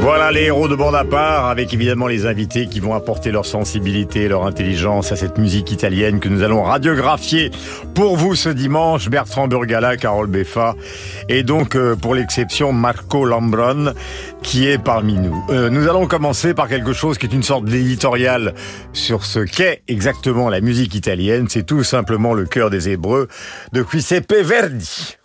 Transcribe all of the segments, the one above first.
Voilà les héros de bande à part, avec évidemment les invités qui vont apporter leur sensibilité, leur intelligence à cette musique italienne que nous allons radiographier pour vous ce dimanche. Bertrand Burgala, Carole Beffa et donc euh, pour l'exception Marco Lambron qui est parmi nous. Euh, nous allons commencer par quelque chose qui est une sorte d'éditorial sur ce qu'est exactement la musique italienne. C'est tout simplement le cœur des Hébreux de Giuseppe Verdi.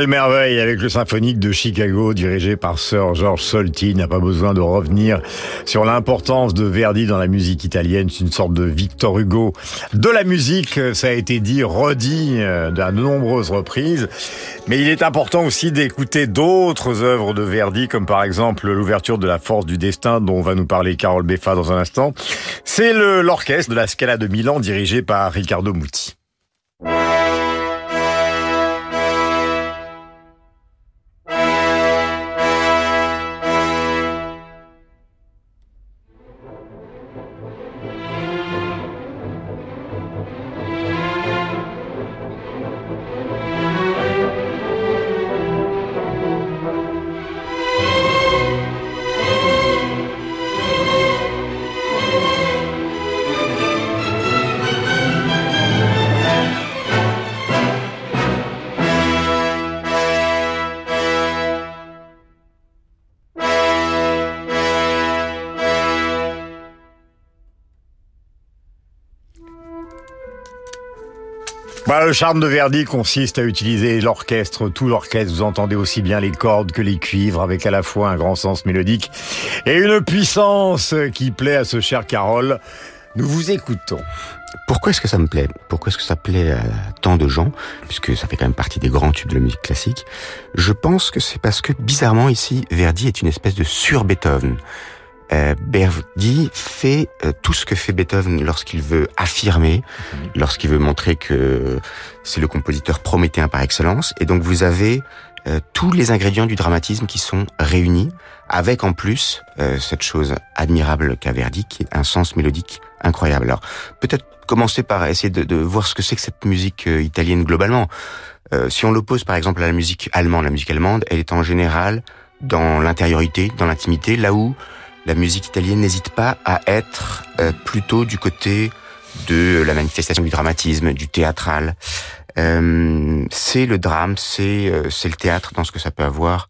Quelle merveille avec le symphonique de Chicago dirigé par Sir George Solti. N'a pas besoin de revenir sur l'importance de Verdi dans la musique italienne. C'est une sorte de Victor Hugo de la musique. Ça a été dit, redit euh, de nombreuses reprises. Mais il est important aussi d'écouter d'autres œuvres de Verdi, comme par exemple l'ouverture de la Force du Destin, dont va nous parler Carole Beffa dans un instant. C'est l'orchestre de la Scala de Milan dirigé par Riccardo Muti. Bah, le charme de Verdi consiste à utiliser l'orchestre, tout l'orchestre. Vous entendez aussi bien les cordes que les cuivres, avec à la fois un grand sens mélodique et une puissance qui plaît à ce cher Carole. Nous vous écoutons. Pourquoi est-ce que ça me plaît? Pourquoi est-ce que ça plaît à tant de gens? Puisque ça fait quand même partie des grands tubes de la musique classique. Je pense que c'est parce que bizarrement ici, Verdi est une espèce de sur-Beethoven. Euh, fait euh, tout ce que fait Beethoven lorsqu'il veut affirmer, mhm. lorsqu'il veut montrer que c'est le compositeur prométhéen par excellence. Et donc vous avez euh, tous les ingrédients du dramatisme qui sont réunis, avec en plus cette chose admirable qu'a Verdi, qui est un sens mélodique incroyable. Alors peut-être commencer par essayer de, de voir ce que c'est que cette musique euh, italienne globalement. Euh, si on l'oppose par exemple à la musique allemande, la musique allemande, elle est en général dans l'intériorité, dans l'intimité, là où la musique italienne n'hésite pas à être euh, plutôt du côté de la manifestation du dramatisme, du théâtral. Euh, c'est le drame, c'est euh, c'est le théâtre dans ce que ça peut avoir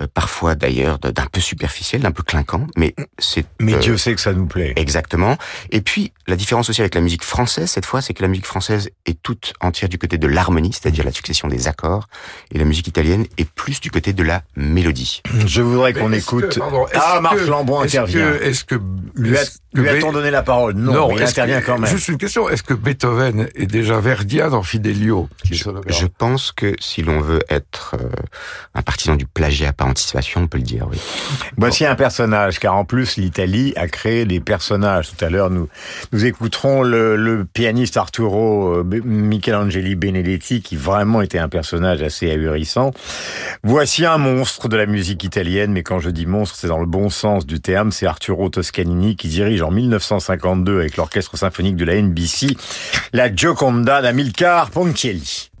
euh, parfois d'ailleurs d'un peu superficiel, d'un peu clinquant, mais c'est... Mais euh, Dieu sait que ça nous plaît. Exactement. Et puis, la différence aussi avec la musique française, cette fois, c'est que la musique française est toute entière du côté de l'harmonie, c'est-à-dire la succession des accords, et la musique italienne est plus du côté de la mélodie. Je voudrais qu'on écoute... Que, pardon, ah, Marc que, Lambon est intervient. Est-ce que... Lui, lui a-t-on donné la parole Non, non il intervient que, quand même. Juste une question, est-ce que Beethoven est déjà verdien dans Fidelio je, je, pense que si l'on veut être euh, un partisan du plagiat on peut le dire, oui. Voici un personnage, car en plus l'Italie a créé des personnages. Tout à l'heure, nous nous écouterons le, le pianiste Arturo euh, Michelangeli Benedetti, qui vraiment était un personnage assez ahurissant. Voici un monstre de la musique italienne, mais quand je dis monstre, c'est dans le bon sens du terme. C'est Arturo Toscanini qui dirige en 1952 avec l'orchestre symphonique de la NBC la Gioconda d'Amilcar Ponchielli.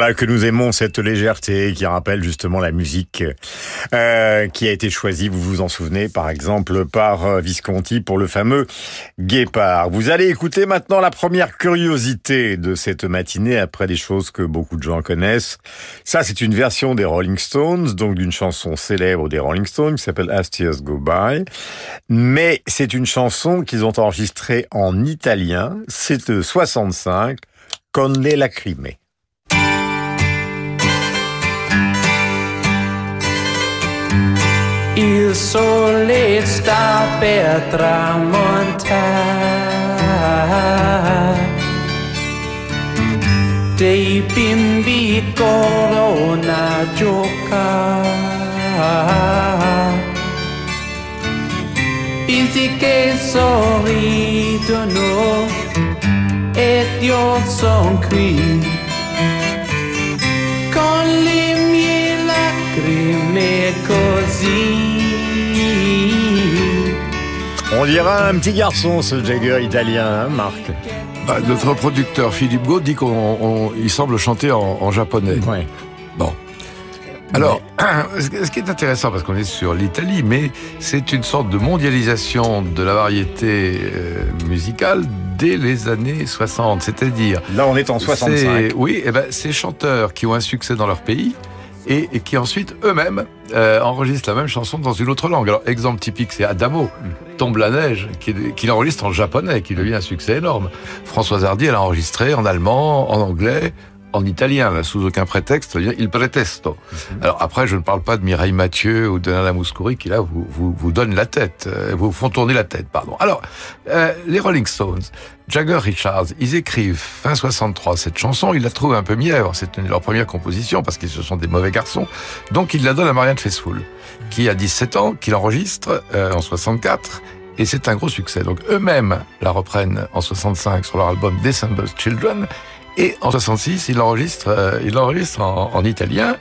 Voilà que nous aimons cette légèreté qui rappelle justement la musique euh, qui a été choisie, vous vous en souvenez par exemple par euh, Visconti pour le fameux Guépard. Vous allez écouter maintenant la première curiosité de cette matinée après des choses que beaucoup de gens connaissent. Ça c'est une version des Rolling Stones, donc d'une chanson célèbre des Rolling Stones qui s'appelle As Tears Go By. Mais c'est une chanson qu'ils ont enregistrée en italien, c'est de 65, Con le lacrime. Il sole sta per tramontare, dei bimbi corrono a giocare, bisi che sorridono ed io son qui. Con le mie lacrime così. On dirait un petit garçon, ce Jagger italien, hein, Marc Bah, notre producteur Philippe Gaud dit qu'il semble chanter en, en japonais. Ouais. Bon. Alors, ce qui est intéressant, parce qu'on est sur l'Italie, mais c'est une sorte de mondialisation de la variété euh, musicale dès les années 60. C'est-à-dire, Là, on est en 65. c'est- Oui, eh ben, ces chanteurs qui ont un succès dans leur pays et, et qui ensuite eux-mêmes euh, enregistrent la même chanson dans une autre langue. Alors, exemple typique, c'est Adamo, Tombe la neige, qu'il qu'il enregistre en japonais, qui devient un succès énorme. Françoise Hardy, elle a enregistré en allemand, en anglais, en italien, là, sous aucun prétexte, c'est-à-dire il pretesto. Alors après, je ne parle pas de Mireille Mathieu ou de Nana Mouskouri qui là vous, vous, vous donnent la tête, euh, vous font tourner la tête, pardon. Alors, euh, les Rolling Stones, Jagger Richards, ils écrivent fin 63 cette chanson, ils la trouvent un peu mièvre, c'est une- leur première composition parce qu'ils se sont des mauvais garçons, donc ils la donnent à Marianne Faithfull, qui a 17 ans, qui l'enregistre euh, en 64, et c'est un gros succès. Donc eux-mêmes la reprennent en 65 sur leur album December's Children, et en 66, il l'enregistre, euh, il l'enregistre en, en italien.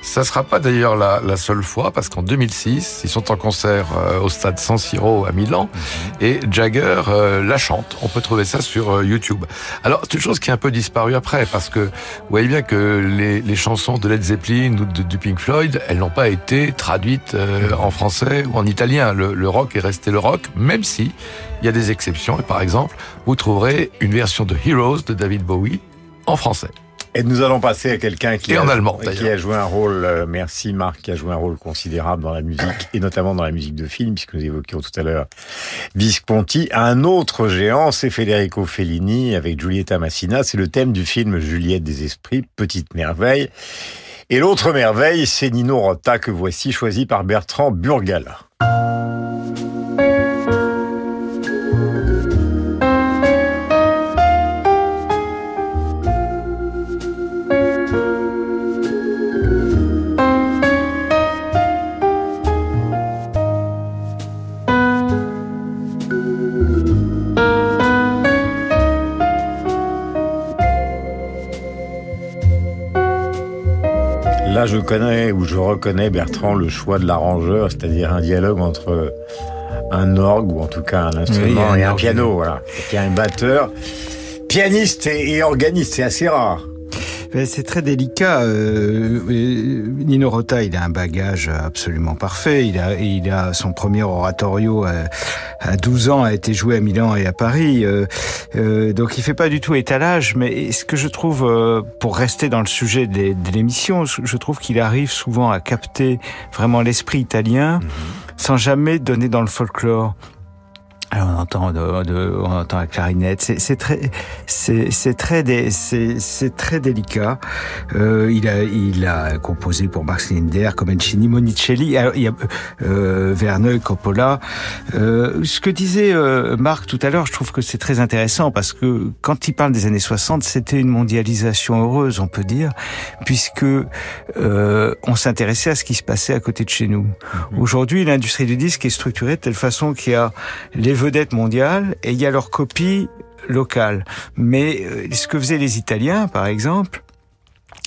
Ça sera pas d'ailleurs la, la seule fois parce qu'en 2006, ils sont en concert euh, au stade San Siro à Milan et Jagger euh, la chante. On peut trouver ça sur euh, YouTube. Alors, c'est une chose qui est un peu disparue après parce que vous voyez bien que les, les chansons de Led Zeppelin ou de, du Pink Floyd, elles n'ont pas été traduites euh, en français ou en italien. Le, le rock est resté le rock, même si il y a des exceptions. Et par exemple, vous trouverez une version de Heroes de David Bowie en français. Et nous allons passer à quelqu'un qui, qui a joué un rôle, euh, merci Marc, qui a joué un rôle considérable dans la musique, et notamment dans la musique de film, puisque nous évoquions tout à l'heure Visconti. Un autre géant, c'est Federico Fellini avec Giulietta Massina. C'est le thème du film Juliette des Esprits, Petite Merveille. Et l'autre merveille, c'est Nino Rota, que voici choisi par Bertrand Burgala. Là, je connais ou je reconnais, Bertrand, le choix de l'arrangeur, c'est-à-dire un dialogue entre un orgue ou en tout cas un instrument Oui, et un piano, voilà. Et y a un batteur, pianiste et, et organiste, c'est assez rare. C'est très délicat. euh, euh, Nino Rota, il a un bagage absolument parfait. Il a, il a son premier oratorio à, à 12 ans a été joué à Milan et à Paris. euh, euh, donc il fait pas du tout étalage. Mais ce que je trouve, euh, pour rester dans le sujet de, de l'émission, je je trouve qu'il arrive souvent à capter vraiment l'esprit italien sans jamais donner dans le folklore. Alors on entend, de, de- on entend la clarinette. C'est très, c'est très, dé- c'est très délicat. Euh, il a, il a composé pour Max Linder, Comencini, Monicelli, alors, il y a euh, Verneuil, Coppola. Euh, ce que disait euh, Marc tout à l'heure, je trouve que c'est très intéressant parce que quand il parle des années 60, c'était une mondialisation heureuse, on peut dire, puisque euh, on s'intéressait à ce qui se passait à côté de chez nous. Aujourd'hui, l'industrie du disque est structurée de telle façon qu'il y a les vedettes mondiales et il y a leurs copies locales. Mais euh, ce que faisaient les Italiens, par exemple,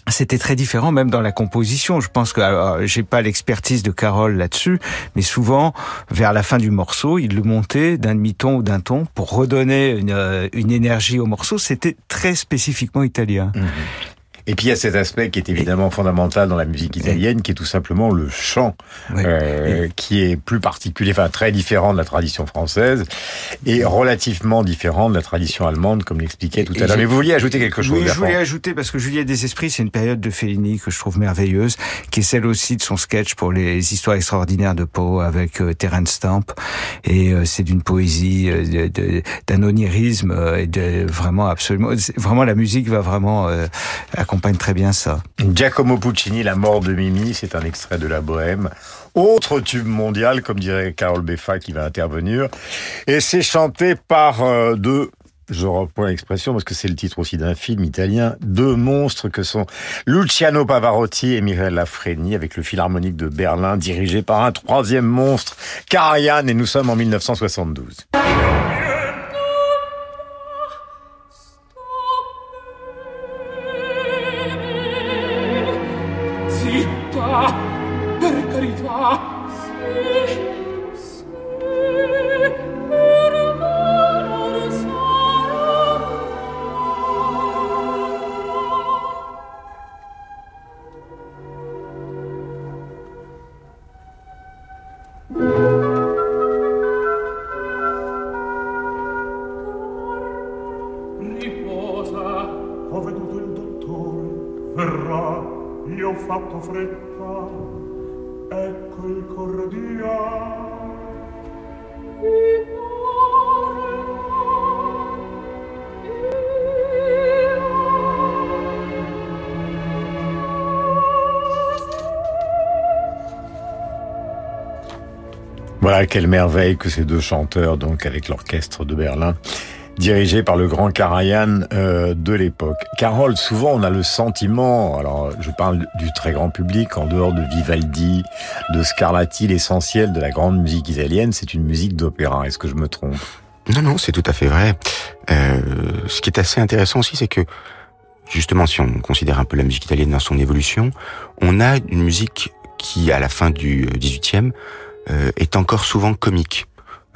c'était très différent même dans la composition. Je pense que alors, j'ai pas l'expertise de Carole là-dessus, mais souvent vers la fin du morceau, il le montait d'un demi-ton ou d'un ton pour redonner une, euh, une énergie au morceau. C'était très spécifiquement italien. Et puis il y a cet aspect qui est évidemment fondamental dans la musique italienne, qui est tout simplement le chant, euh, qui est plus particulier, enfin très différent de la tradition française et relativement différent de la tradition allemande, comme l'expliquait tout à l'heure. Mais vous vouliez ajouter quelque chose Oui, je voulais ajouter parce que Juliette des Esprits, c'est une période de Fellini que je trouve merveilleuse, qui est celle aussi de son sketch pour les histoires extraordinaires de Poe avec euh, Terence Stamp, et euh, c'est d'une poésie, euh, d'un onirisme et de vraiment absolument, vraiment la musique va vraiment accompagne très bien ça. Giacomo Puccini, La mort de Mimi, c'est un extrait de la Bohème. Autre tube mondial, comme dirait Carole Beffa qui va intervenir. Et c'est chanté par euh, deux, je reprends l'expression parce que c'est le titre aussi d'un film italien, deux monstres que sont Luciano Pavarotti et Mireille Lafreni avec le Philharmonique de Berlin dirigé par un troisième monstre, Karajan, et nous sommes en 1972. Io ho fatto fretta, ecco il cordia. Voilà, quelle merveille que ces deux chanteurs, donc avec l'orchestre de Berlin, dirigé par le grand Karajan euh, de l'époque. Carole, souvent on a le sentiment, alors je parle du très grand public, en dehors de Vivaldi, de Scarlatti, l'essentiel de la grande musique italienne, c'est une musique d'opéra. Est-ce que je me trompe? Non, non, c'est tout à fait vrai. Euh, ce qui est assez intéressant aussi, c'est que justement, si on considère un peu la musique italienne dans son évolution, on a une musique qui, à la fin du XVIIIe, euh, est encore souvent comique.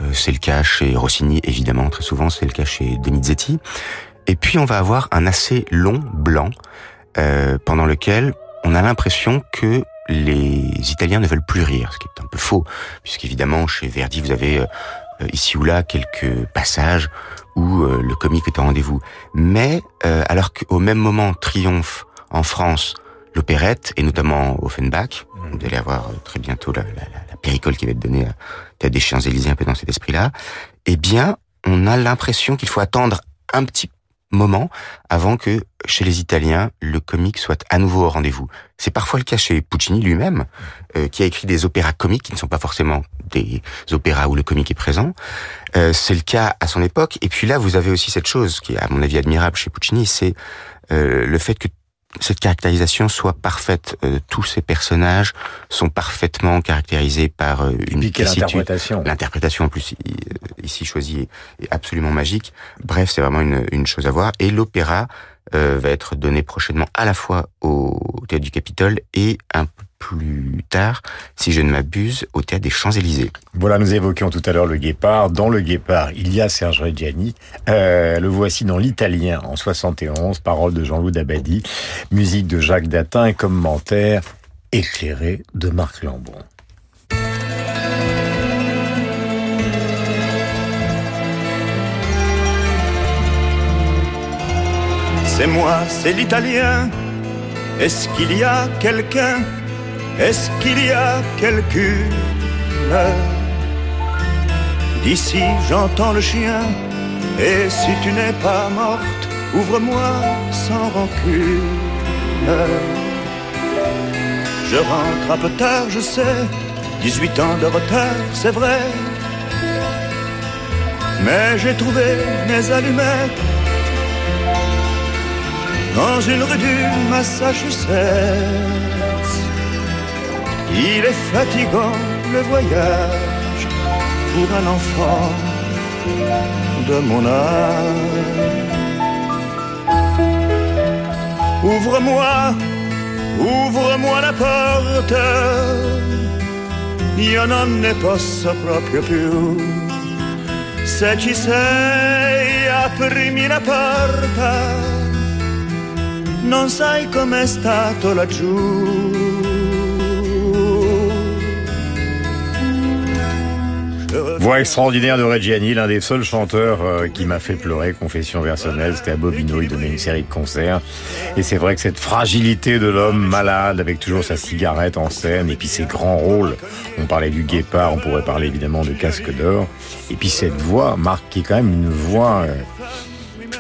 Euh, c'est le cas chez Rossini, évidemment, très souvent, c'est le cas chez Donizetti. Et puis, on va avoir un assez long blanc euh, pendant lequel on a l'impression que les Italiens ne veulent plus rire, ce qui est un peu faux, puisqu'évidemment, chez Verdi, vous avez euh, ici ou là quelques passages où euh, le comique est au rendez-vous. Mais euh, alors qu'au même moment triomphe en France l'opérette, et notamment Offenbach, vous allez avoir euh, très bientôt la, la, la, la péricole qui va être donnée à Théâtre des Champs-Élysées un peu dans cet esprit-là, eh bien, on a l'impression qu'il faut attendre un petit moment avant que chez les Italiens le comique soit à nouveau au rendez-vous. C'est parfois le cas chez Puccini lui-même, euh, qui a écrit des opéras comiques qui ne sont pas forcément des opéras où le comique est présent. Euh, c'est le cas à son époque. Et puis là, vous avez aussi cette chose qui est à mon avis admirable chez Puccini, c'est euh, le fait que cette caractérisation soit parfaite. Euh, tous ces personnages sont parfaitement caractérisés par euh, une puis quelle tessiture. interprétation. L'interprétation en plus euh, ici choisie est, absolument magique. Bref, c'est vraiment une, une chose à voir. Et l'opéra euh, va être donné prochainement à la fois au théâtre du Capitole et un peu plus tard, si je ne m'abuse, au théâtre des Champs-Élysées. Voilà, nous évoquions tout à l'heure le Guépard. Dans le Guépard, il y a Serge Reggiani. Euh, le voici dans l'italien en 71, paroles de Jean-Loup Dabadi, musique de Jacques Datin et commentaire éclairé de Marc Lambon. C'est moi, c'est l'italien. Est-ce qu'il y a quelqu'un Est-ce qu'il y a quelqu'une D'ici? J'entends le chien. Et si tu n'es pas morte, ouvre-moi sans rancune. Je rentre un peu tard, je sais. 18 ans de retard, c'est vrai. Mais j'ai trouvé mes allumettes dans une rue du Massachusetts. Il est fatigant le voyage pour un enfant de mon âge. Ouvre-moi, ouvre-moi la porte, io non ne posso proprio più. Se ci sei, aprimi la porta non sai com'è stato laggiù. Voix extraordinaire de Reggiani, l'un des seuls chanteurs euh, qui m'a fait pleurer, confession personnelle, c'était à Bobino, il donnait une série de concerts. Et c'est vrai que cette fragilité de l'homme malade, avec toujours sa cigarette en scène, et puis ses grands rôles, on parlait du guépard, on pourrait parler évidemment de Casque d'Or, et puis cette voix, Marc, qui est quand même une voix... euh,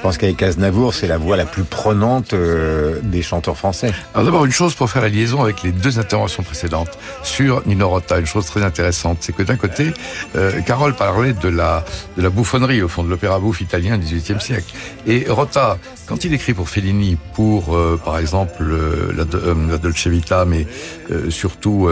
pense qu'avec Aznavour, c'est la voix la plus prenante euh, des chanteurs français. Alors d'abord, une chose pour faire la liaison avec les deux interventions précédentes sur Nino Rota, une chose très intéressante, c'est que d'un côté, euh, Carole parlait de la, de la bouffonnerie, au fond, de l'opéra bouffe italien du XVIIIe siècle. Et Rota, quand il écrit pour Fellini, pour, euh, par exemple, euh, la, euh, la Dolce Vita, mais euh, surtout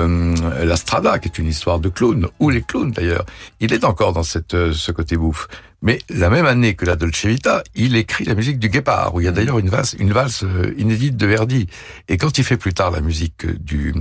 La Strada, qui est une histoire de clown, ou les clowns d'ailleurs, il est encore dans cette, ce côté bouffe. Mais la même année que la Dolce Vita, il écrit la musique du Guépard, où il y a d'ailleurs une valse, une valse euh, inédite de Verdi. Et quand il fait plus tard la musique du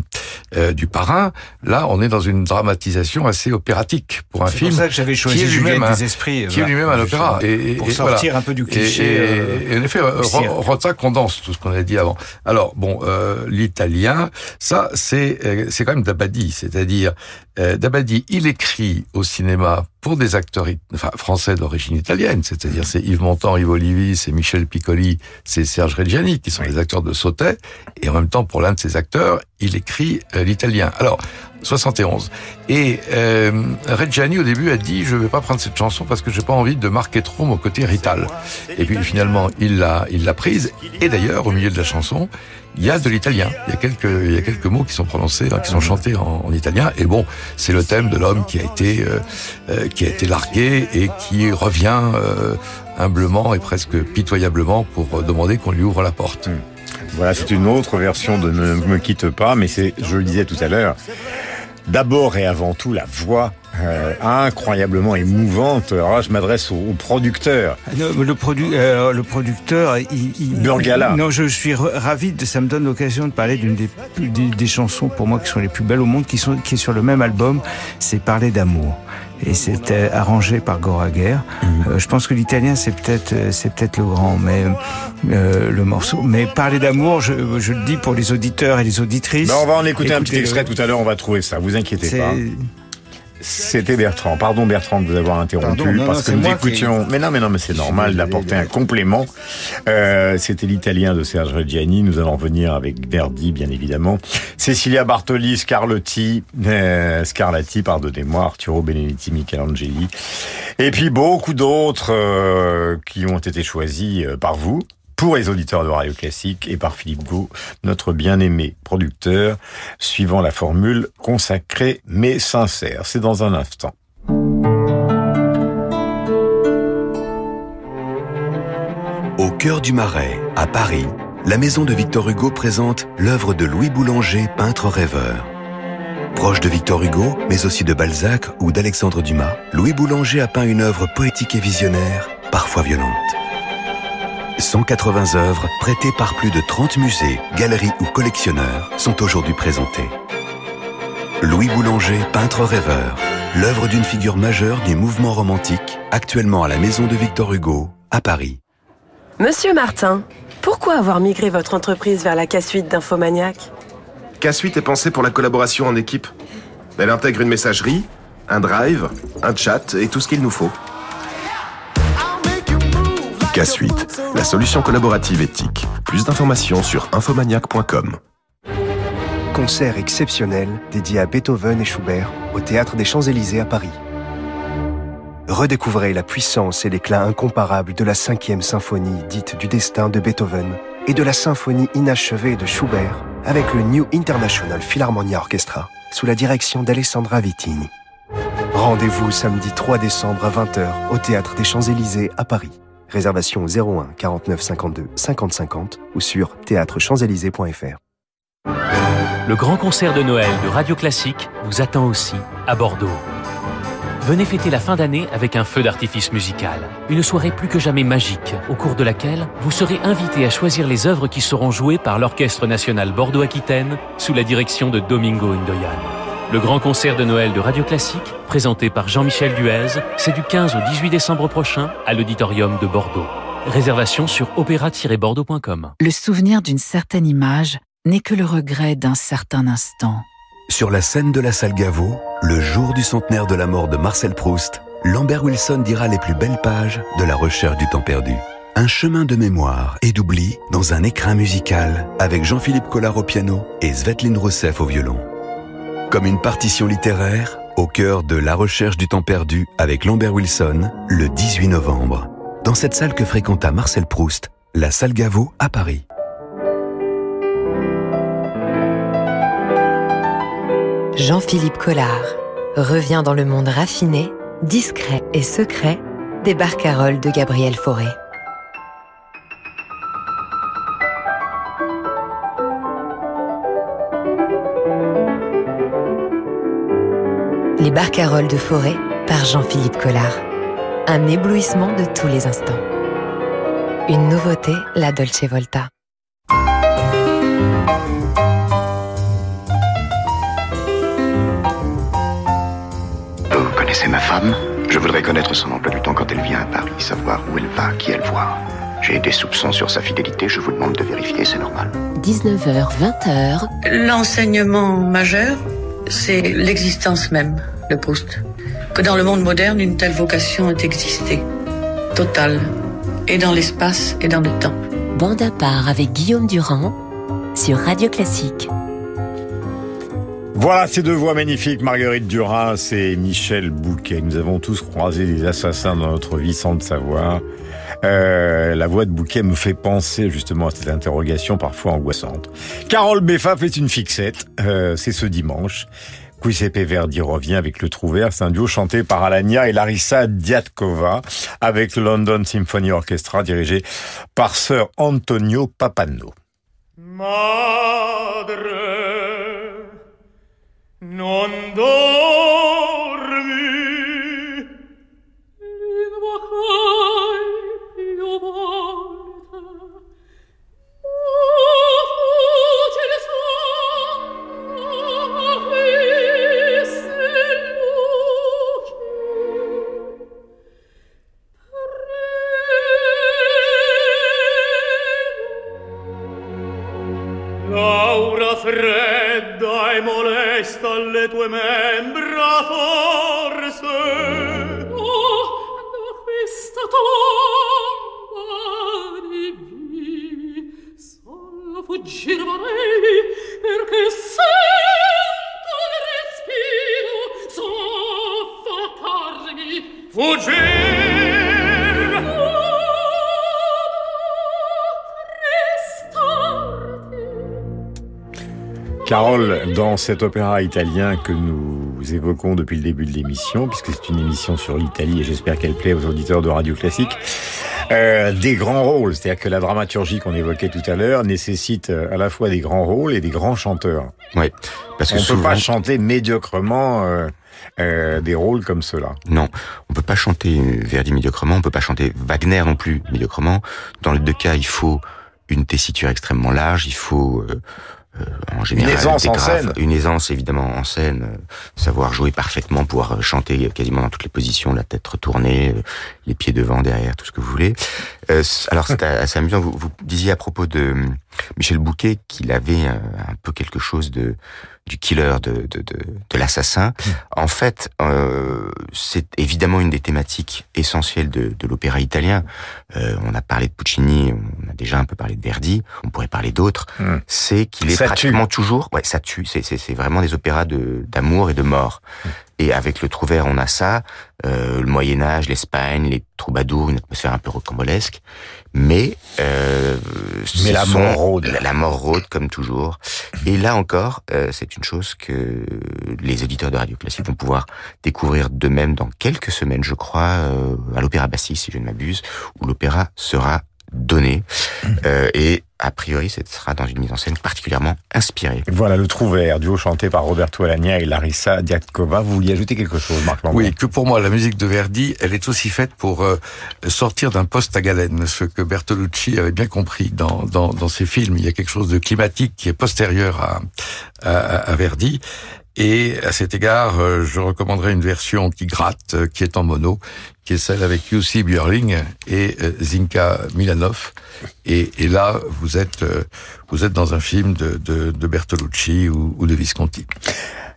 euh, du Parrain, là, on est dans une dramatisation assez opératique pour un C'est film. pour ça que j'avais choisi lui-même des Esprits, qui est lui-même un opéra. justement, pour sortir un peu du cliché, Et, et- euh, et en effet, Rota condense tout ce qu'on a dit avant. Alors bon, euh, l'italien, ça c'est euh, c'est quand même Dabadi, c'est-à-dire euh, Dabadi, il écrit au cinéma pour des acteurs enfin, français d'origine italienne, c'est-à-dire c'est Yves Montand, Yves Olivi, c'est Michel Piccoli, c'est Serge Reggiani, qui sont des acteurs de Sautet, et en même temps pour l'un de ces acteurs, il écrit euh, l'italien. Alors 71. Et euh, Reggiani au début a dit je vais pas prendre cette chanson parce que j'ai pas envie de marquer trop mon côté rital. Et puis finalement il l'a il l'a prise. Et d'ailleurs au milieu de la chanson il y a de l'italien. Il y a quelques il y a quelques mots qui sont prononcés hein, qui sont chantés en, en italien. Et bon c'est le thème de l'homme qui a été euh, euh, qui a été largué et qui revient euh, humblement et presque pitoyablement pour demander qu'on lui ouvre la porte. Voilà, c'est une autre version de Ne me quitte pas, mais c'est, je le disais tout à l'heure, d'abord et avant tout la voix euh, incroyablement émouvante. Alors là, je m'adresse au, au producteur. Le, produ- euh, le producteur, il, il- Burgala. Non, je suis ra- ravi. De, ça me donne l'occasion de parler d'une des, des, des chansons pour moi qui sont les plus belles au monde, qui sont qui est sur le même album. C'est Parler d'amour. Et c'était arrangé par Goraguer. Euh, je pense que l'italien c'est peut-être euh, c'est peut-être le grand, mais euh, le morceau. Mais Parler d'amour, je, je le dis pour les auditeurs et les auditrices. Ben, on va en écouter un petit extrait tout à l'heure, on va trouver ça, vous inquiétez pas. C'était Bertrand. Pardon Bertrand de vous avoir interrompu Pardon, non, parce non, que nous qui- écoutions. Mais non, mais non, mais c'est normal d'apporter un complément. Euh, C'était l'italien de Serge Reggiani. Nous allons revenir avec Verdi, bien évidemment. Cecilia Bartoli, Scarlotti, euh, Scarlatti, pardonnez-moi, Arturo Benedetti, Michelangeli, et puis beaucoup d'autres euh, qui ont été choisis euh, par vous. Pour les auditeurs de Radio Classique et par Philippe Gau, notre bien-aimé producteur, suivant la formule consacrée mais sincère. C'est dans un instant. Au cœur du Marais, à Paris, la maison de Victor Hugo présente l'œuvre de Louis Boulanger, peintre rêveur. Proche de Victor Hugo, mais aussi de Balzac ou d'Alexandre Dumas, Louis Boulanger a peint une œuvre poétique et visionnaire, parfois violente. 180 œuvres prêtées par plus de 30 musées, galeries ou collectionneurs sont aujourd'hui présentées. Louis Boulanger, peintre rêveur, l'œuvre d'une figure majeure du mouvement romantique, actuellement à la maison de Victor Hugo, à Paris. Monsieur Martin, pourquoi avoir migré votre entreprise vers la K-Suite d'Infomaniac K-Suite est pensée pour la collaboration en équipe. Elle intègre une messagerie, un drive, un chat et tout ce qu'il nous faut. K-Suite, la solution collaborative éthique. Plus d'informations sur infomaniac.com. Concert exceptionnel dédié à Beethoven et Schubert au Théâtre des Champs-Élysées à Paris. Redécouvrez la puissance et l'éclat incomparable de la cinquième symphonie dite du destin de Beethoven et de la symphonie inachevée de Schubert avec le New International Philharmonia Orchestra sous la direction d'Alessandra Vitini. Rendez-vous samedi 3 décembre à 20h au Théâtre des Champs-Élysées à Paris. Réservation au 01 49 52 50 50 ou sur théâtrechamps-élysées.fr. Le grand concert de Noël de Radio Classique vous attend aussi à Bordeaux. Venez fêter la fin d'année avec un feu d'artifice musical. Une soirée plus que jamais magique, au cours de laquelle vous serez invité à choisir les œuvres qui seront jouées par l'Orchestre national Bordeaux-Aquitaine sous la direction de Domingo Indoyan. Le grand concert de Noël de Radio Classique, présenté par Jean-Michel Duez, c'est du 15 au 18 décembre prochain à l'Auditorium de Bordeaux. Réservation sur opéra-bordeaux.com. Le souvenir d'une certaine image n'est que le regret d'un certain instant. Sur la scène de la salle Gaveau, le jour du centenaire de la mort de Marcel Proust, Lambert Wilson dira les plus belles pages de la recherche du temps perdu. Un chemin de mémoire et d'oubli dans un écrin musical avec Jean-Philippe Collard au piano et Svetlin Rousseff au violon. Comme une partition littéraire, au cœur de La recherche du temps perdu avec Lambert Wilson, le 18 novembre, dans cette salle que fréquenta Marcel Proust, la salle Gaveau à Paris. Jean-Philippe Collard revient dans le monde raffiné, discret et secret des barcaroles de Gabriel Fauré. Barcaroles de forêt par Jean-Philippe Collard. Un éblouissement de tous les instants. Une nouveauté, la Dolce Volta. Vous connaissez ma femme? Je voudrais connaître son emploi du temps quand elle vient à Paris, savoir où elle va, qui elle voit. J'ai des soupçons sur sa fidélité, je vous demande de vérifier, c'est normal. 19h, 20h. L'enseignement majeur, c'est l'existence même de Proust. Que dans le monde moderne, une telle vocation ait existé. Totale. Et dans l'espace et dans le temps. Bande à part avec Guillaume Durand sur Radio Classique. Voilà ces deux voix magnifiques, Marguerite Duras et Michel Bouquet. Nous avons tous croisé des assassins dans notre vie sans le savoir. Euh, la voix de Bouquet me fait penser justement à cette interrogation parfois angoissante. Carole Beffa fait une fixette, euh, c'est ce dimanche. Giuseppe Verdi revient avec le Trouvert, un duo chanté par Alania et Larissa Diatkova avec le London Symphony Orchestra dirigé par Sir Antonio Papano. Oh, dans cet opéra italien que nous évoquons depuis le début de l'émission, puisque c'est une émission sur l'Italie et j'espère qu'elle plaît aux auditeurs de Radio Classique, euh, des grands rôles, c'est-à-dire que la dramaturgie qu'on évoquait tout à l'heure nécessite euh, à la fois des grands rôles et des grands chanteurs. Oui, parce que on souvent... peut pas chanter médiocrement euh, euh, des rôles comme cela. Non, on peut pas chanter Verdi médiocrement, on peut pas chanter Wagner non plus médiocrement. Dans les deux cas, il faut une tessiture extrêmement large, il faut euh, en général Une aisance en scène. une aisance évidemment en scène, savoir jouer parfaitement, pouvoir euh, chanter quasiment dans toutes les positions, la tête retournée, euh, les pieds devant, derrière, tout ce que vous voulez. Euh, alors c'est assez amusant. Vous, vous disiez à propos de euh, Michel Bouquet qu'il avait euh, un peu quelque chose de du killer, de de, de, de l'assassin. En fait, euh, c'est évidemment une des thématiques essentielles de, de l'opéra italien. Euh, on a parlé de Puccini, on a déjà un peu parlé de Verdi, on pourrait parler d'autres. C'est qu'il est Ça tue. pratiquement toujours, ouais, ça tue. C'est vraiment des opéras de d'amour et de mort. Et avec le Trouvert, on a ça, euh, le Moyen Âge, l'Espagne, les troubadours, une atmosphère un peu rocambolesque. Mais euh, Mais la mort rôde. La, la mort rôde comme toujours. Et là encore, euh, c'est une chose que les auditeurs de Radio Classique vont pouvoir découvrir d'eux-mêmes dans quelques semaines, je crois, euh, à l'Opéra Bastille, si je ne m'abuse, où l'opéra sera donné. Euh, et a priori, ce sera dans une mise en scène particulièrement inspirée. Voilà le Trouvert, duo chanté par Roberto Alagna et Larissa Diatkova. Vous vouliez ajouter quelque chose, Marc Lambron Oui, que pour moi, la musique de Verdi, elle est aussi faite pour euh, sortir d'un poste à galène, ce que Bertolucci avait bien compris dans, dans, dans ses films. Il y a quelque chose de climatique qui est postérieur à, à, à Verdi. Et à cet égard, euh, je recommanderais une version qui gratte, euh, qui est en mono, qui est celle avec Jussi Björling et euh, Zinka Milanov. Et, et là, vous êtes, vous êtes dans un film de, de, de Bertolucci ou, ou de Visconti.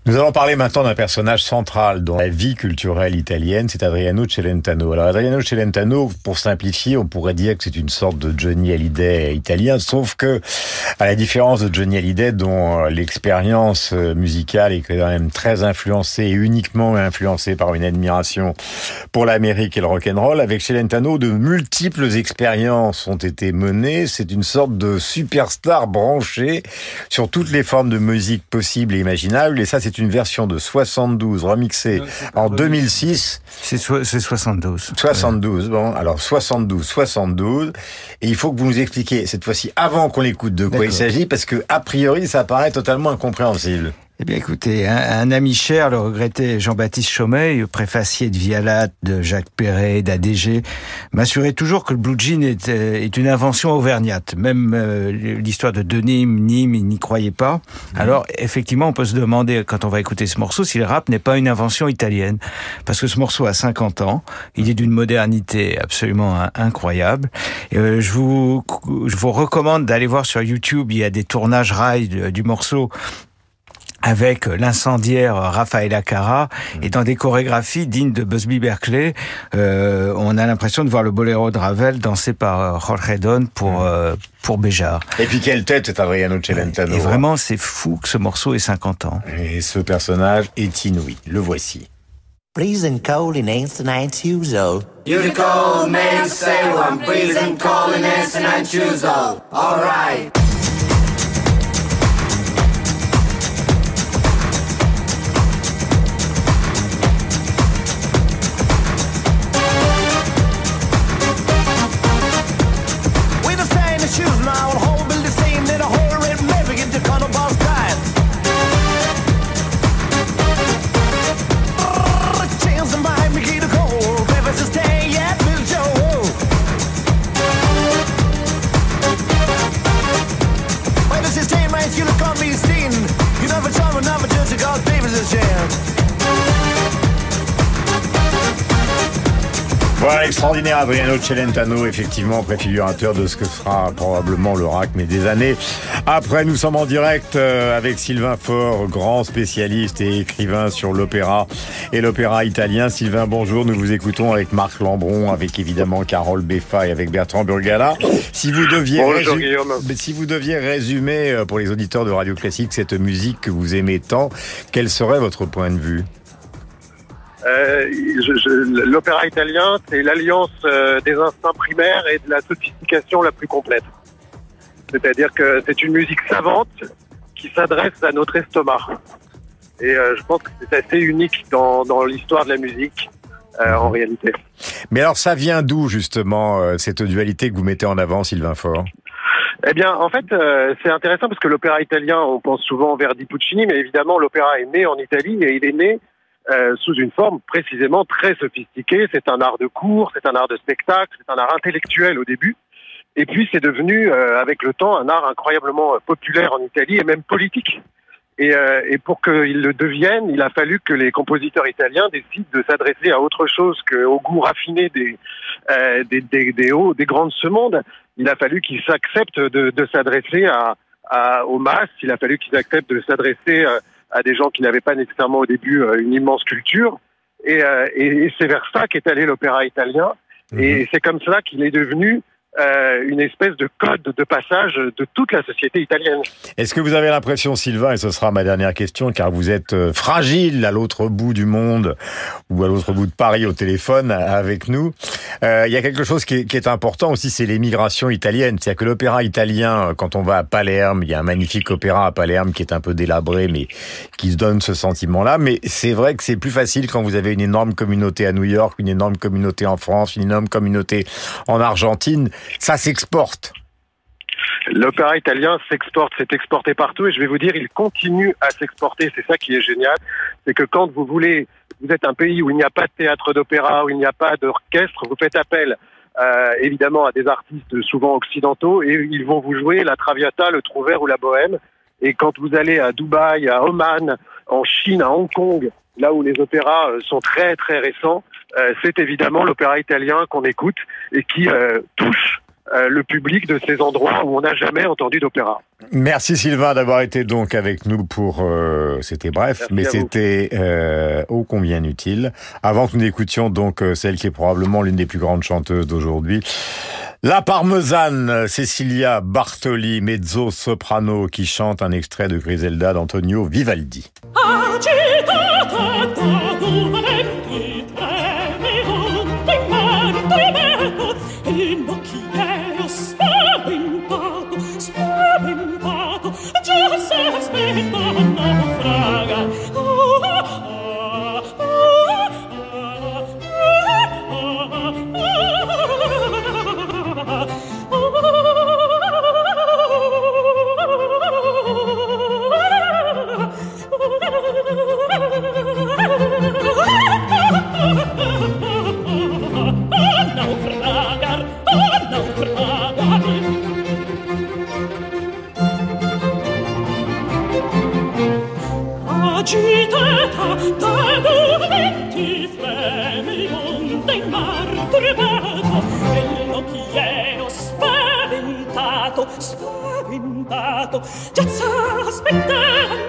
Nous allons parler maintenant d'un personnage central dans la vie culturelle italienne, c'est Adriano Celentano. Alors Adriano Celentano, pour simplifier, on pourrait dire que c'est une sorte de Johnny Hallyday italien, sauf que, à la différence de Johnny Hallyday, dont euh, l'expérience euh, musicale est quand même très influencée et uniquement influencée par une admiration pour l'Amérique et le rock'n'roll, avec Celentano, de multiples expériences ont été menées. C'est une sorte de superstar branchée sur toutes les formes de musique possibles et imaginables, et ça c'est une version de 72 remixée en 2006. C'est 72. 72, bon, alors 72, 72. Et il faut que vous nous expliquiez, cette fois-ci, avant qu'on l'écoute, de quoi il s'agit, parce que, a priori, ça paraît totalement incompréhensible. Eh bien, écoutez, un, un, ami cher, le regretté Jean-Baptiste Chaumeil, préfacier de Vialat, de Jacques Perret, d'ADG, m'assurait toujours que le blue jean est, euh, est une invention auvergnate. Même euh, l'histoire de Denis, Nîmes, il n'y croyait pas. Mmh. Alors, effectivement, on peut se demander, quand on va écouter ce morceau, si le rap n'est pas une invention italienne. Parce que ce morceau a 50 ans, il est d'une modernité absolument incroyable. Et, euh, je, vous, je vous recommande d'aller voir sur YouTube, il y a des tournages rail du morceau avec l'incendiaire Raphaël Cara et dans des chorégraphies dignes de Busby Berkeley, euh, on a l'impression de voir le boléro de Ravel dansé par euh, Jorge Don pour euh, pour Béjar. Et puis quelle tête c'est Adriano Celentano. Et vraiment c'est fou que ce morceau ait 50 ans. Et ce personnage est inouï. Le voici. Breezing cold in ancient usual. You the cold man say I'm cold in ancient usual. All right. Extraordinaire Adriano Celentano, effectivement préfigurateur de ce que sera probablement le RAC, mais des années après. Nous sommes en direct euh, avec Sylvain Faure, grand spécialiste et écrivain sur l'opéra et l'opéra italien. Sylvain, bonjour, nous vous écoutons avec Marc Lambron, avec évidemment Carole Beffa et avec Bertrand Burgala. Si vous deviez, bonjour, si vous deviez résumer euh, pour les auditeurs de Radio Classique cette musique que vous aimez tant, quel serait votre point de vue? Euh, l'opéra italien, c'est l'alliance euh, des instincts primaires et de la sophistication la plus complète. C'est-à-dire que c'est une musique savante qui s'adresse à notre estomac. Et euh, je pense que c'est assez unique dans, dans l'histoire de la musique. En réalité. Mais alors ça vient d'où justement cette dualité que vous mettez en avant, Sylvain Faure? Eh bien, en fait, euh, c'est intéressant parce que l'opéra italien, on pense souvent Verdi Puccini, mais évidemment, l'opéra est né en Italie et il est né euh, sous une forme précisément très sophistiquée. C'est un art de cours, c'est un art de spectacle, c'est un art intellectuel au début. Et puis c'est devenu, euh, avec le temps, un art incroyablement populaire en Italie et même politique. Et, euh, et pour qu'il le devienne, il a fallu que les compositeurs italiens décident de s'adresser à autre chose qu'au goût raffiné des, euh, des, des, hauts, des grands de ce monde. Il a fallu qu'ils s'acceptent de, de s'adresser à, à, aux masses. Il a fallu qu'ils acceptent de s'adresser euh, à des gens qui n'avaient pas nécessairement au début euh, une immense culture. Et, euh, et, et c'est vers ça qu'est allé l'opéra italien. Mmh. Et c'est comme cela qu'il est devenu euh, une espèce de code de passage de toute la société italienne. Est-ce que vous avez l'impression, Sylvain, et ce sera ma dernière question, car vous êtes euh, fragile à l'autre bout du monde ou à l'autre bout de Paris au téléphone avec nous, euh, il y a quelque chose qui est, qui est important aussi, c'est l'émigration italienne. C'est-à-dire que l'opéra italien, quand on va à Palerme, il y a un magnifique opéra à Palerme qui est un peu délabré, mais qui se donne ce sentiment-là. Mais c'est vrai que c'est plus facile quand vous avez une énorme communauté à New York, une énorme communauté en France, une énorme communauté en Argentine ça s'exporte. L'opéra italien s'exporte, s'est exporté partout et je vais vous dire, il continue à s'exporter. C'est ça qui est génial. C'est que quand vous voulez, vous êtes un pays où il n'y a pas de théâtre d'opéra, où il n'y a pas d'orchestre, vous faites appel euh, évidemment à des artistes souvent occidentaux et ils vont vous jouer la Traviata, le Trouvert ou la Bohème. Et quand vous allez à Dubaï, à Oman, en Chine, à Hong Kong, là où les opéras euh, sont très très récents, euh, c'est évidemment l'opéra italien qu'on écoute et qui euh, touche euh, le public de ces endroits où on n'a jamais entendu d'opéra. Merci Sylvain d'avoir été donc avec nous pour. euh, c'était bref, Merci mais c'était euh, ô combien utile. Avant que nous n'écoutions donc celle qui est probablement l'une des plus grandes chanteuses d'aujourd'hui, la parmesane Cecilia Bartoli, mezzo soprano, qui chante un extrait de Griselda d'Antonio Vivaldi. Agitata spaventato già sta aspettando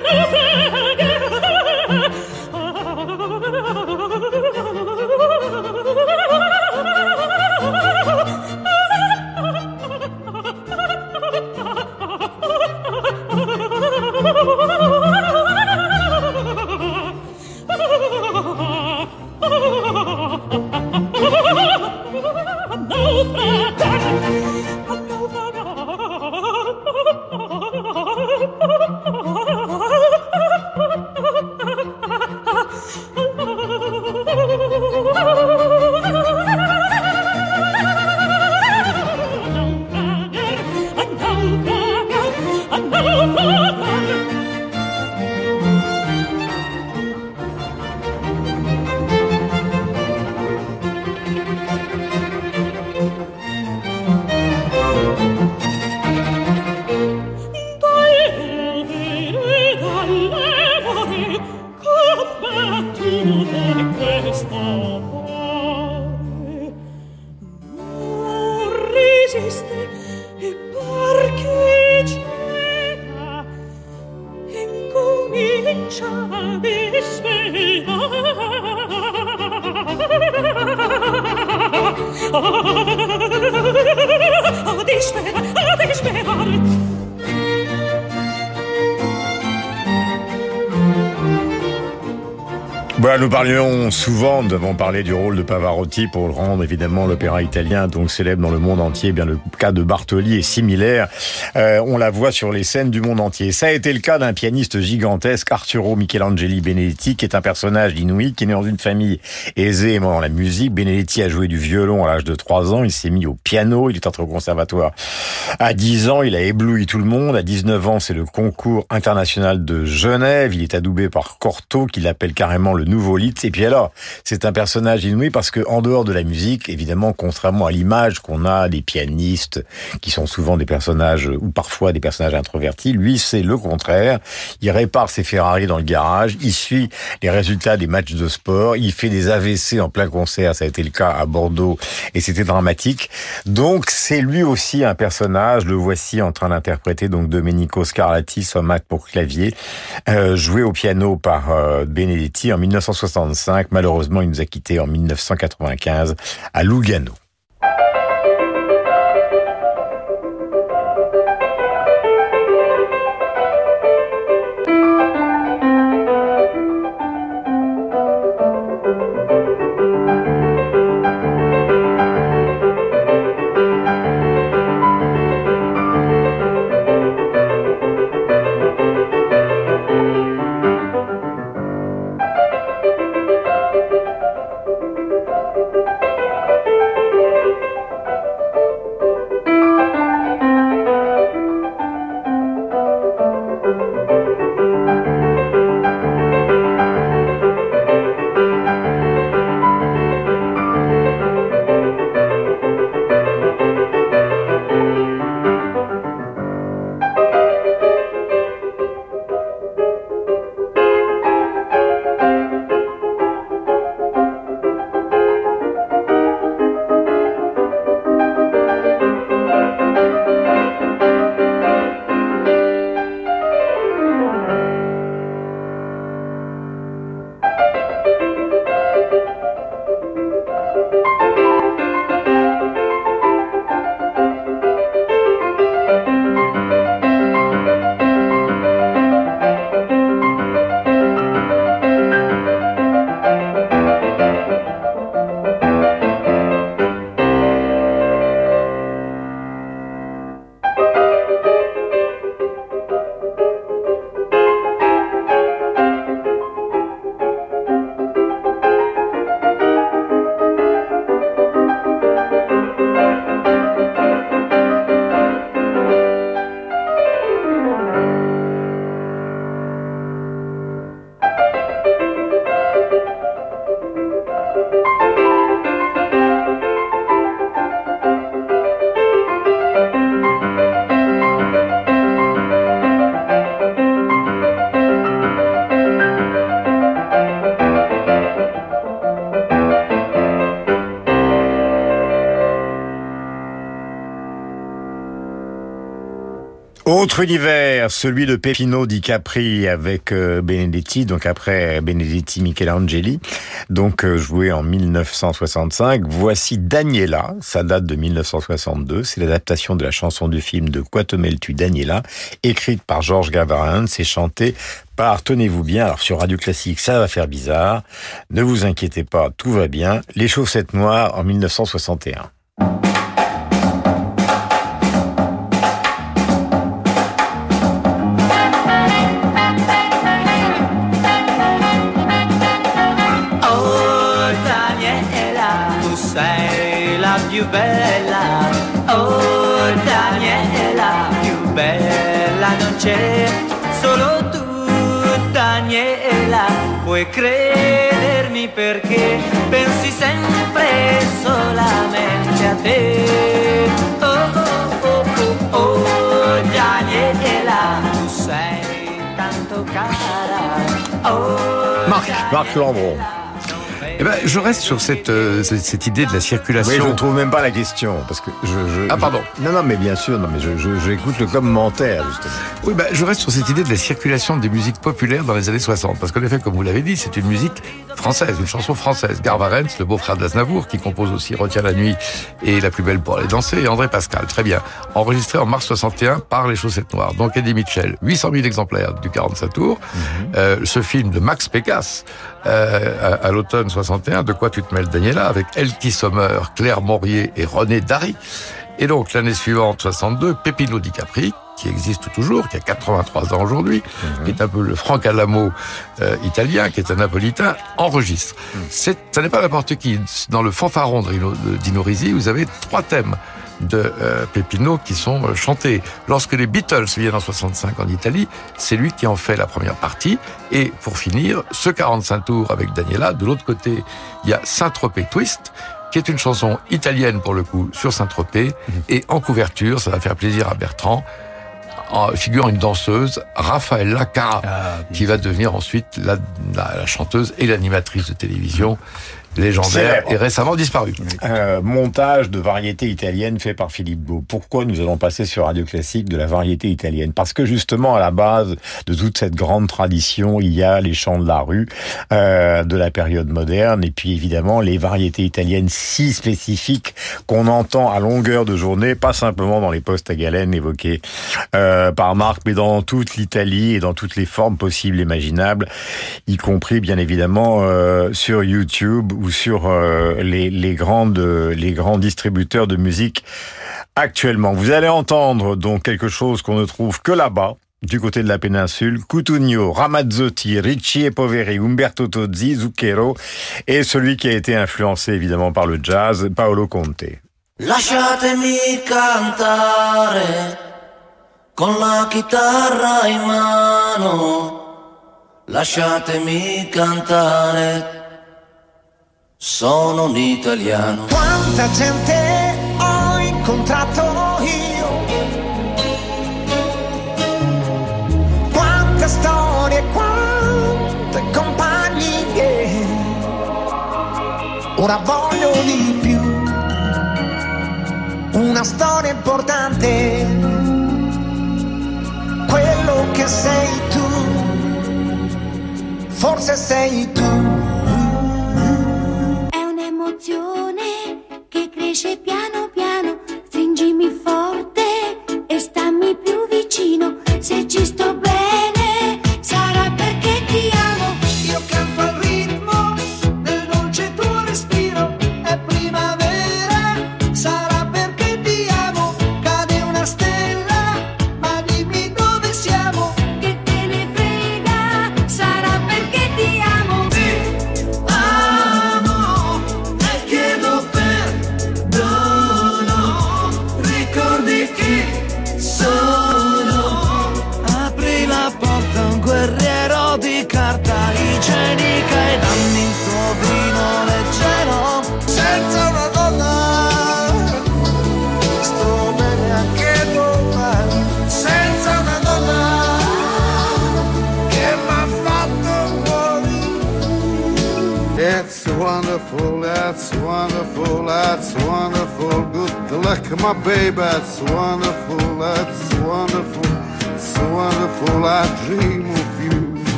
souvent, nous avons parlé du rôle de Pavarotti pour le rendre évidemment l'opéra italien donc célèbre dans le monde entier. Eh Bien le cas de Bartoli est similaire. Euh, on la voit sur les scènes du monde entier. Ça a été le cas d'un pianiste gigantesque, Arturo Michelangeli Benedetti, qui est un personnage inouï, qui est né dans une famille aisée aimant dans la musique. Benedetti a joué du violon à l'âge de 3 ans. Il s'est mis au piano. Il est entré au conservatoire à 10 ans. Il a ébloui tout le monde. À 19 ans, c'est le concours international de Genève. Il est adoubé par Cortot, qui l'appelle carrément le nouveau Litz. Et puis alors, c'est un personnage inouï parce que en dehors de la musique, évidemment, contrairement à l'image qu'on a des pianistes qui sont souvent des personnages ou parfois des personnages introvertis, lui, c'est le contraire. Il répare ses Ferrari dans le garage. Il suit les résultats des matchs de sport. Il fait des AVC en plein concert. Ça a été le cas à Bordeaux et c'était dramatique. Donc, c'est lui aussi un personnage. Le voici en train d'interpréter donc Domenico Scarlatti, sonate pour clavier, euh, joué au piano par euh, Benedetti en 1965. Malheureusement, il nous a quittés en 1995 à Lugano. Autre univers, celui de Peppino di Capri avec euh, Benedetti, donc après Benedetti Michelangeli, donc euh, joué en 1965. Voici Daniela, ça date de 1962, c'est l'adaptation de la chanson du film de Quoi te mêles-tu Daniela, écrite par Georges Gavarin, c'est chanté par, tenez-vous bien, alors sur Radio Classique, ça va faire bizarre, ne vous inquiétez pas, tout va bien, Les chaussettes noires en 1961. Puoi credermi perché pensi sempre solamente a te. Oh oh oh oh, oh Daniela, tu sei tanto cara. Oh Marc, Marc Lambron. Eh ben, je reste sur cette, euh, cette, idée de la circulation. Oui, je ne trouve même pas la question, parce que je... je Ah, pardon. je- non, non, mais bien sûr, non, mais je, je- j'écoute le commentaire, justement. Oui, bah, je reste sur cette idée de la circulation des musiques populaires dans les années 60. Parce qu'en effet, comme vous l'avez dit, c'est une musique française, une chanson française. Garvarens, le beau-frère d'Aznavour, qui compose aussi Retiens la nuit et La plus belle pour aller danser, et André Pascal. Très bien. Enregistré en mars 61 par Les Chaussettes Noires. Donc Eddie Mitchell. 800 000 exemplaires du 45 tours. Euh, ce film de Max Pécasse, euh, à, à l'automne 61, De quoi tu te mêles, Daniela, avec Elkie Sommer, Claire Maurier et René Dary. Et donc, l'année suivante, 62, Pepino Di Capri, qui existe toujours, qui a 83 ans aujourd'hui, qui est un peu le Franck Alamo euh, italien, qui est un napolitain, enregistre. C'est, ça n'est pas n'importe qui. Dans le fanfaron de Dino Risi, vous avez trois thèmes de euh, Pepino qui sont euh, chantés. Lorsque les Beatles viennent en 65 en Italie, c'est lui qui en fait la première partie. Et pour finir, ce 45 tours avec Daniela. De l'autre côté, il y a Saint-Tropez Twist, qui est une chanson italienne pour le coup sur Saint-Tropez. Et en couverture, ça va faire plaisir à Bertrand, en figure une danseuse, Raffaella Cara, qui va devenir ensuite la, la- la chanteuse et l'animatrice de télévision légendaire Célèbre. et récemment disparue. Euh, montage de variété italienne fait par Philippe Beau. Pourquoi nous allons passer sur Radio Classique de la variété italienne? Parce que justement, à la base de toute cette grande tradition, il y a les chants de la rue euh, de la période moderne, et puis évidemment les variétés italiennes si spécifiques qu'on entend à longueur de journée, pas simplement dans les postes à galène évoqués euh, par Marc, mais dans toute l'Italie et dans toutes les formes possibles et imaginables, y compris bien évidemment euh, sur YouTube sur euh, les, grands distributeurs de musique actuellement. Vous allez entendre donc quelque chose qu'on ne trouve que là-bas. Du côté de la péninsule, Cutugno, Ramazzotti, Ricci et Poveri, Umberto Tozzi, Zucchero et celui qui a été influencé évidemment par le jazz, Paolo Conte. Lasciatemi cantare con la chitarra in mano. Lasciatemi cantare. Sono un italiano. Quanta gente ho incontrato io. Quante storie, quante compagnie. Ora voglio di più. Una storia importante. Quello che sei tu. Forse sei tu. È un'emozione che cresce piano.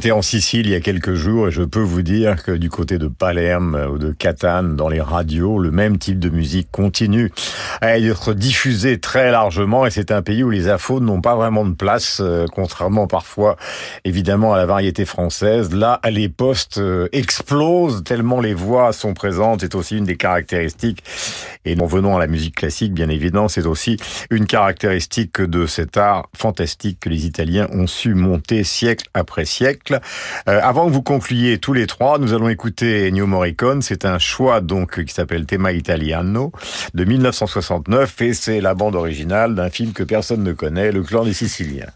J'étais en Sicile il y a quelques jours et je peux vous dire que du côté de Palerme ou de Catane, dans les radios, le même type de musique continue à être diffusé très largement et c'est un pays où les infos n'ont pas vraiment de place, euh, contrairement parfois évidemment à la variété française. Là, les postes euh, explosent tellement les voix sont présentes, c'est aussi une des caractéristiques. Et en venant à la musique classique, bien évidemment, c'est aussi une caractéristique de cet art fantastique que les Italiens ont su monter siècle après siècle. Euh, avant que vous concluiez tous les trois, nous allons écouter Ennio Morricone. C'est un choix donc qui s'appelle Tema Italiano de 1969 et c'est la bande originale d'un film que personne ne connaît, Le Clan des Siciliens.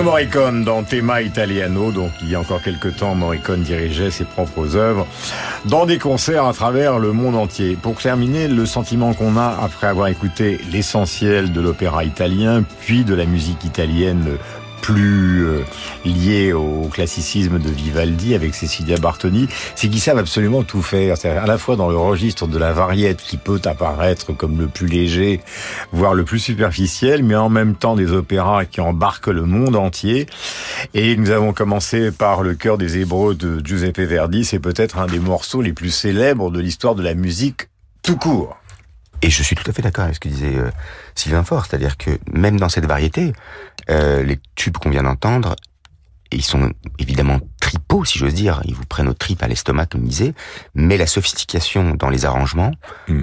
Morricone dans Tema Italiano. Donc, il y a encore quelques temps, Morricone dirigeait ses propres œuvres dans des concerts à travers le monde entier. Pour terminer, le sentiment qu'on a après avoir écouté l'essentiel de l'opéra italien, puis de la musique italienne plus euh, liée au classicisme de Vivaldi avec Cecilia Bartoni, c'est qu'ils savent absolument tout faire. C'est à la fois dans le registre de la variette qui peut apparaître comme le plus léger, voire le plus superficiel, mais en même temps des opéras qui embarquent le monde entier. Et nous avons commencé par le cœur des Hébreux de Giuseppe Verdi. C'est peut-être un des morceaux les plus célèbres de l'histoire de la musique tout court. Et je suis tout à fait d'accord avec ce que disait euh, Sylvain Faure, c'est-à-dire que même dans cette variété, euh, les tubes qu'on vient d'entendre, ils sont évidemment tripaux, si j'ose dire. Ils vous prennent aux tripes à l'estomac, comme disait, mais la sophistication dans les arrangements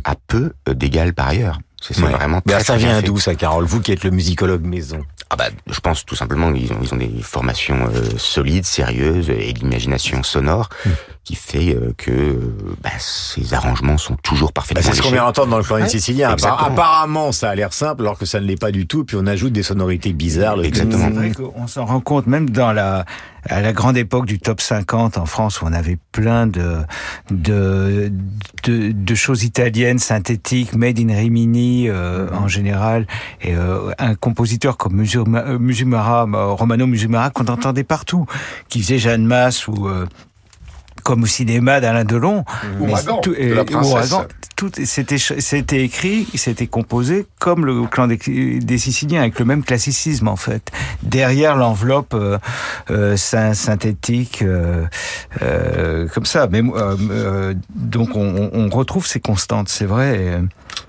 a peu euh, d'égal par ailleurs. C'est Ouais. vraiment Mais très, ça vient d'où ça, Carole Vous qui êtes le musicologue maison? Ah bah, je pense tout simplement qu'ils ont, ils ont des formations euh, solides, sérieuses et l'imagination sonore Hmm. qui fait euh, que euh, bah, ces arrangements sont toujours parfaitement Bah, c'est ce qu'on vient d'entendre dans le clan Ouais, sicilien. Appar- exactement. Apparemment, ça a l'air simple, alors que ça ne l'est pas du tout. Puis on ajoute des sonorités bizarres. Le C'est vrai qu'on s'en rend compte même dans la à la grande époque du top 50 en France où on avait plein de de de, choses italiennes synthétiques made in Rimini euh, en général et euh, un compositeur comme euh, Musumara Romano Musumara qu'on entendait partout qui faisait Jeanne Masse ou euh, comme au cinéma d'Alain Delon. Mais tout- la et- princesse. Ouragan, tout c'était c'était écrit, c'était composé comme le clan des, des Siciliens avec le même classicisme en fait. Derrière l'enveloppe euh, euh, syn- synthétique euh, euh, comme ça. Mais euh, donc on, on- retrouve ces constantes, c'est vrai. et,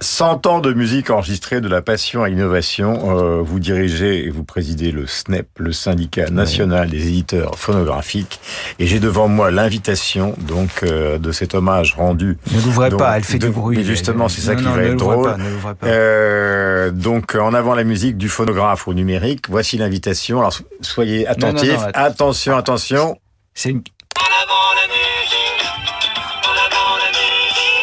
100 ans de musique enregistrée de la passion à l'innovation. Euh, vous dirigez et vous présidez le SNEP, le syndicat national des éditeurs phonographiques. Et j'ai devant moi l'invitation donc euh, de cet hommage rendu. Ne l'ouvrez pas, elle fait de- du bruit. mais justement, c'est ça Non, qui non, va ne être l'ouvrez drôle. pas, ne l'ouvrez pas. Euh, donc en avant la musique du phonographe au numérique. Voici l'invitation. Alors so- soyez Non, non, attentifs. non, attention, attention. C'est une...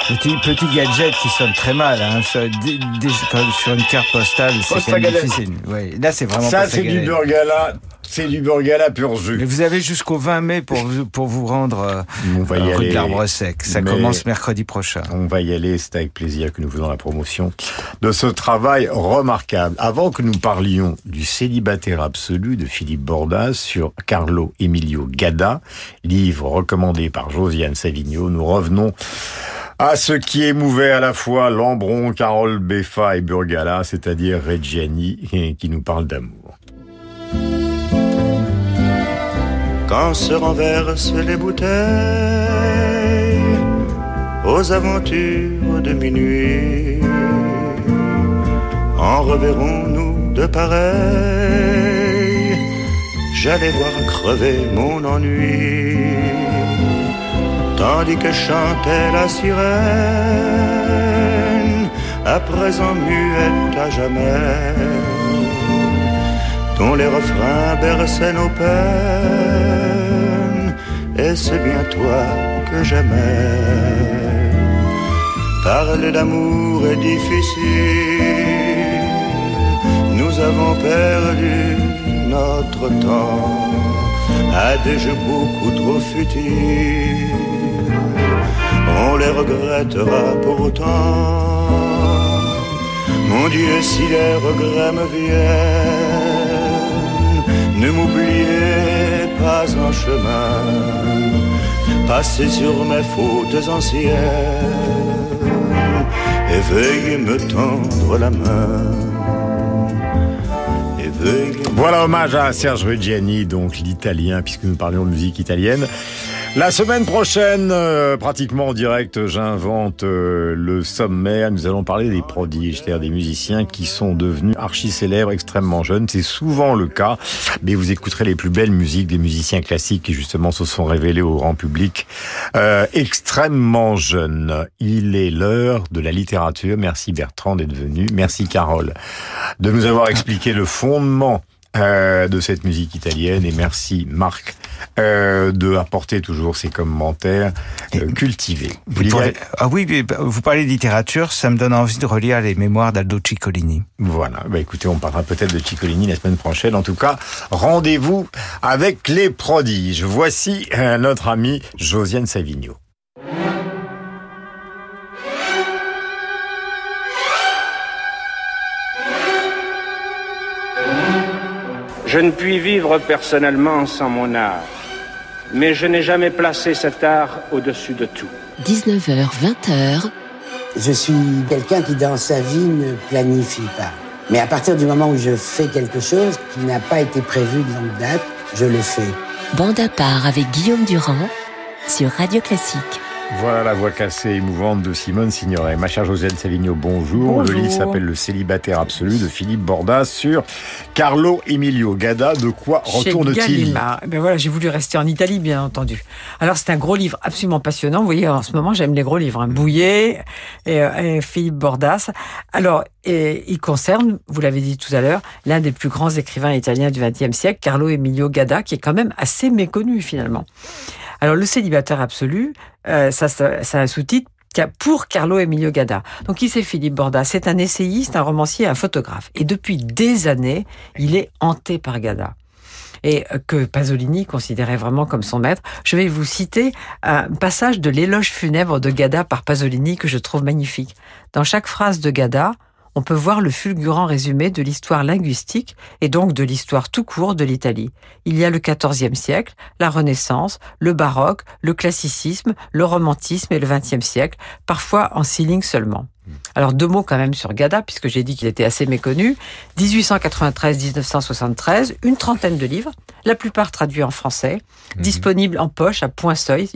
Petit, petit gadget qui sonne très mal, hein, sur, une carte postale, c'est quand même difficile. Ouais, là, c'est vraiment Ça, c'est du burgala. C'est du burgala pur jus. Mais vous avez jusqu'au 20 mai pour vous, pour vous rendre euh, On va y euh, rue de l'Arbre Sec. Ça Mais commence mercredi prochain. On va y aller, c'est avec plaisir que nous faisons la promotion de ce travail remarquable. Avant que nous parlions du célibataire absolu de Philippe Bordas sur Carlo Emilio Gada, livre recommandé par Josiane Savigno, nous revenons à ce qui émouvait à la fois Lambron, Carole Beffa et Burgala, c'est-à-dire Reggiani, qui nous parle d'amour. quand se renversent les bouteilles aux aventures de minuit. En reverrons-nous de pareil J'allais voir crever mon ennui, tandis que chantait la sirène, à présent muette à jamais dont les refrains berçaient nos peines, et c'est bien toi que j'aimais. Parler d'amour est difficile, nous avons perdu notre temps à des jeux beaucoup trop futiles. On les regrettera pourtant. Mon Dieu, si les regrets me viennent, ne m'oubliez pas en chemin. Passez sur mes fautes anciennes et veuillez me tendre la main. Voilà hommage à Serge Reggiani, donc l'italien, puisque nous parlions de musique italienne. La semaine prochaine, euh, pratiquement en direct, j'invente euh, le sommaire. Nous allons parler des prodiges, c'est-à-dire des musiciens qui sont devenus archi célèbres extrêmement jeunes. C'est souvent le cas, mais vous écouterez les plus belles musiques des musiciens classiques qui justement se sont révélés au grand public euh, extrêmement jeunes. Il est l'heure de la littérature. Merci Bertrand d'être venu. Merci Carole de nous avoir expliqué le fondement euh, de cette musique italienne et merci Marc euh, de apporter toujours ses commentaires euh, cultivés. Vous ah oui, mais vous parlez de littérature, ça me donne envie de relire les mémoires d'Aldo Ciccolini. Voilà, bah écoutez, on parlera peut-être de Ciccolini la semaine prochaine. En tout cas, rendez-vous avec les prodiges. Voici euh, notre ami Josiane Savigno. Je ne puis vivre personnellement sans mon art, mais je n'ai jamais placé cet art au-dessus de tout. 19h, 20h, Je suis quelqu'un qui dans sa vie ne planifie pas. Mais à partir du moment où je fais quelque chose qui n'a pas été prévu de longue date, je le fais. bande à part avec Guillaume Durand sur Radio Classique. Voilà la voix cassée et émouvante de Simone Signoret. Ma chère Josiane Savigno, bonjour. Le Bonjour. livre s'appelle Le célibataire absolu de Philippe Bordas sur Carlo Emilio Gada. De quoi retourne-t-il. Eh Ben voilà, j'ai voulu rester en Italie, bien entendu. Alors, c'est un gros livre absolument passionnant. Vous voyez, en ce moment, j'aime les gros livres. Hein. Bouillet et, euh, et Philippe Bordas. Alors, et, il concerne, vous l'avez dit tout à l'heure, l'un des plus grands écrivains italiens du XXe siècle, Carlo Emilio Gada, qui est quand même assez méconnu, finalement. Alors, le célibataire absolu, euh, ça, ça, un sous-titre pour Carlo Emilio Gada. Donc, qui c'est Philippe Bordas C'est un essayiste, un romancier, un photographe. Et depuis des années, il est hanté par Gada et euh, que Pasolini considérait vraiment comme son maître. Je vais vous citer un passage de l'éloge funèbre de Gada par Pasolini que je trouve magnifique. Dans chaque phrase de Gada, on peut voir le fulgurant résumé de l'histoire linguistique et donc de l'histoire tout court de l'Italie. Il y a le XIVe siècle, la Renaissance, le baroque, le classicisme, le romantisme et le XXe siècle, parfois en six lignes seulement. Alors deux mots quand même sur Gada, puisque j'ai dit qu'il était assez méconnu. 1893-1973, une trentaine de livres. la plupart traduits en français, disponibles en poche à Point Seuil.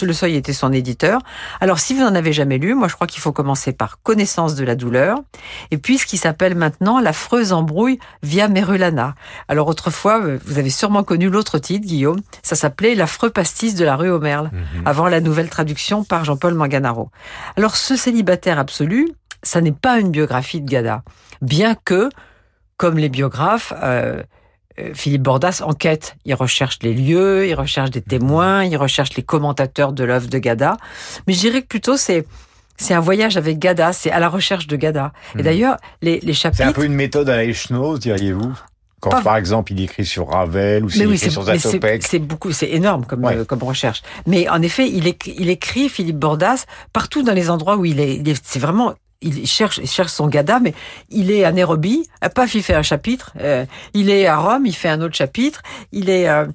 Le Seuil était son éditeur. Alors, si vous n'en avez jamais lu, moi, je crois qu'il faut commencer par Connaissance de la douleur, et puis ce qui s'appelle maintenant L'affreuse embrouille via Merulana. Alors, autrefois, vous avez sûrement connu l'autre titre, Guillaume. Ça s'appelait L'affreux pastis de la rue aux Merles, avant la nouvelle traduction par Jean-Paul Manganaro. Alors, ce célibataire absolu, ça n'est pas une biographie de Gada, bien que, comme les biographes, euh, euh, Philippe Bordas enquête. Il recherche les lieux, il recherche des témoins, il recherche les commentateurs de l'œuvre de Gada. Mais je dirais que plutôt c'est c'est un voyage avec Gada, c'est à la recherche de Gada. Et Mhm. d'ailleurs, les, les chapitres. C'est un peu une méthode à la diriez-vous? Quand, Pas- par exemple, il écrit sur Ravel ou s'il oui, écrit sur Zatopek. c'est beaucoup, c'est énorme comme, euh, comme recherche. Mais en effet, il, écrit, il écrit Philippe Bordas partout dans les endroits où il est. c'est vraiment. Il cherche, il cherche son Gada, mais il est à Nairobi. Paf, il fait un chapitre. euh, il est à Rome, il fait un autre chapitre. Il est. euh,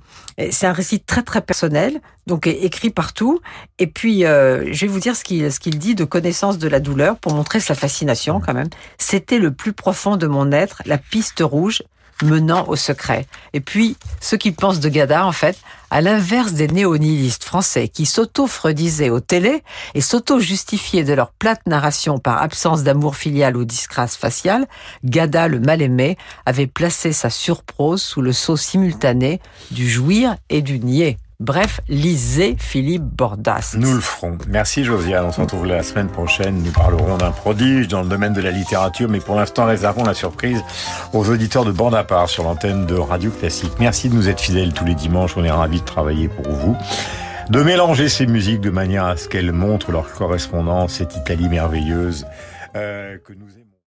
c'est un récit très très personnel, donc écrit partout. Et puis, euh, je vais vous dire ce qu'il ce qu'il dit de connaissance de la douleur pour montrer sa fascination quand même. C'était le plus profond de mon être, la piste rouge menant au secret. Et puis, ce qu'il pense de Gada, en fait, à l'inverse des néo-nihilistes français qui s'auto-freudisaient aux télé et s'auto-justifiaient de leur plate narration par absence d'amour filial ou disgrâce faciale, Gada, le mal-aimé, avait placé sa surprose sous le sceau simultané du jouir et du nier. Bref, lisez Philippe Bordas. Nous le ferons. Merci Josiane. On se retrouve la semaine prochaine. Nous parlerons d'un prodige dans le domaine de la littérature, mais pour l'instant, réservons la surprise aux auditeurs de bande à part sur l'antenne de Radio Classique. Merci de nous être fidèles tous les dimanches. On est ravis de travailler pour vous. De mélanger ces musiques de manière à ce qu'elles montrent leur correspondance, cette Italie merveilleuse euh, que nous.